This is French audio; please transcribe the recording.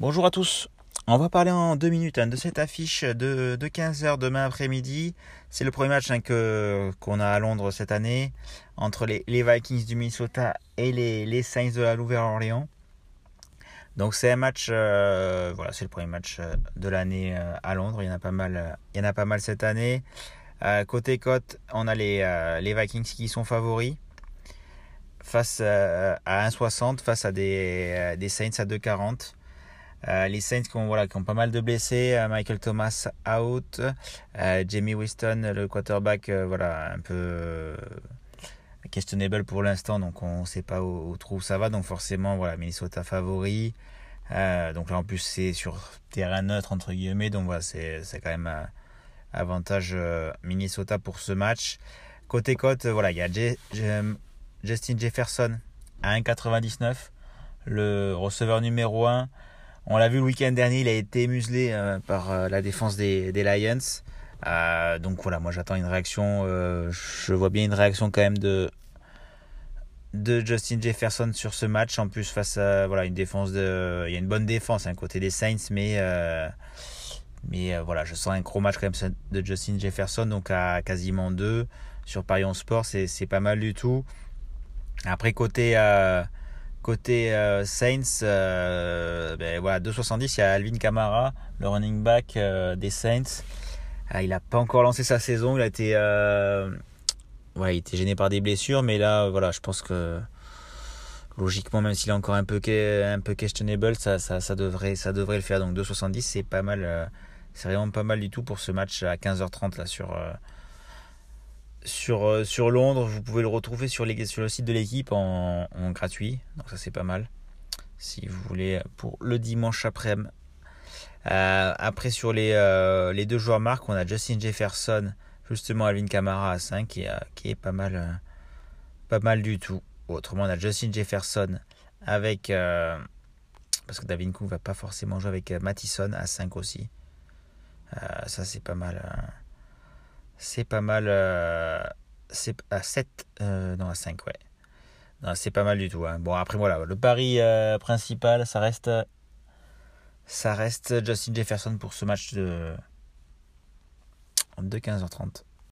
Bonjour à tous. On va parler en deux minutes hein, de cette affiche de, 15h demain après-midi. C'est le premier match hein, qu'on a à Londres cette année entre les, Vikings du Minnesota et les, Saints de la Nouvelle-Orléans. Donc c'est un match, euh, voilà, c'est le premier match euh, de l'année euh, à Londres. Il y en a pas mal, il y pas mal cette année. côté cote, on a les, Vikings qui sont favoris face à 1,60 face à des, des Saints à 2,40. Euh, les Saints qui ont, voilà, qui ont pas mal de blessés, euh, Michael Thomas out, euh, Jamie Winston, le quarterback, voilà, un peu questionable pour l'instant, donc on ne sait pas où, où, ça va, donc forcément, voilà, Minnesota favori. donc là en plus c'est sur terrain neutre entre guillemets, donc voilà, c'est quand même avantage Minnesota pour ce match. Côté cote, voilà, il y a Justin Jefferson à 1,99, le receveur numéro 1. On l'a vu le week-end dernier, il a été muselé euh, par euh, la défense des, Lions. Euh, donc voilà, moi j'attends une réaction. je vois bien une réaction quand même de, de Justin Jefferson sur ce match. En plus, face à voilà, une défense de. Il y a une bonne défense hein, côté des Saints, mais. mais voilà, je sens un gros match quand même de Justin Jefferson, donc à quasiment 2 sur Parion Sport, c'est pas mal du tout. Après, côté, Côté euh, Saints, euh, ben voilà, 2,70, il y a Alvin Kamara, le running back euh, des Saints. Ah, il n'a pas encore lancé sa saison, il a été, ouais, il était gêné par des blessures, mais là, voilà, je pense que logiquement, même s'il est encore un peu, un peu questionable, ça, ça, ça, devrait, ça devrait le faire. Donc 2,70, c'est pas mal, c'est vraiment pas mal du tout pour ce match à 15h30 là sur sur, euh, sur Londres. Vous pouvez le retrouver sur, le site de l'équipe en, gratuit. Donc ça c'est pas mal. Si vous voulez pour le dimanche après-midi. Euh, après sur les, euh, les deux joueurs marques, on a Justin Jefferson, justement Alvin Kamara à 5 qui, qui est pas mal, pas mal du tout. Autrement, on a Justin Jefferson avec. parce que David Cook va pas forcément jouer avec Mattison à 5 aussi. ça c'est pas mal. C'est pas mal. Euh, c'est à 7. Euh, non, à 5, ouais. C'est pas mal du tout. Hein. Bon, après, voilà. Le pari euh, principal, ça reste. Ça reste Justin Jefferson pour ce match de. de 15h30.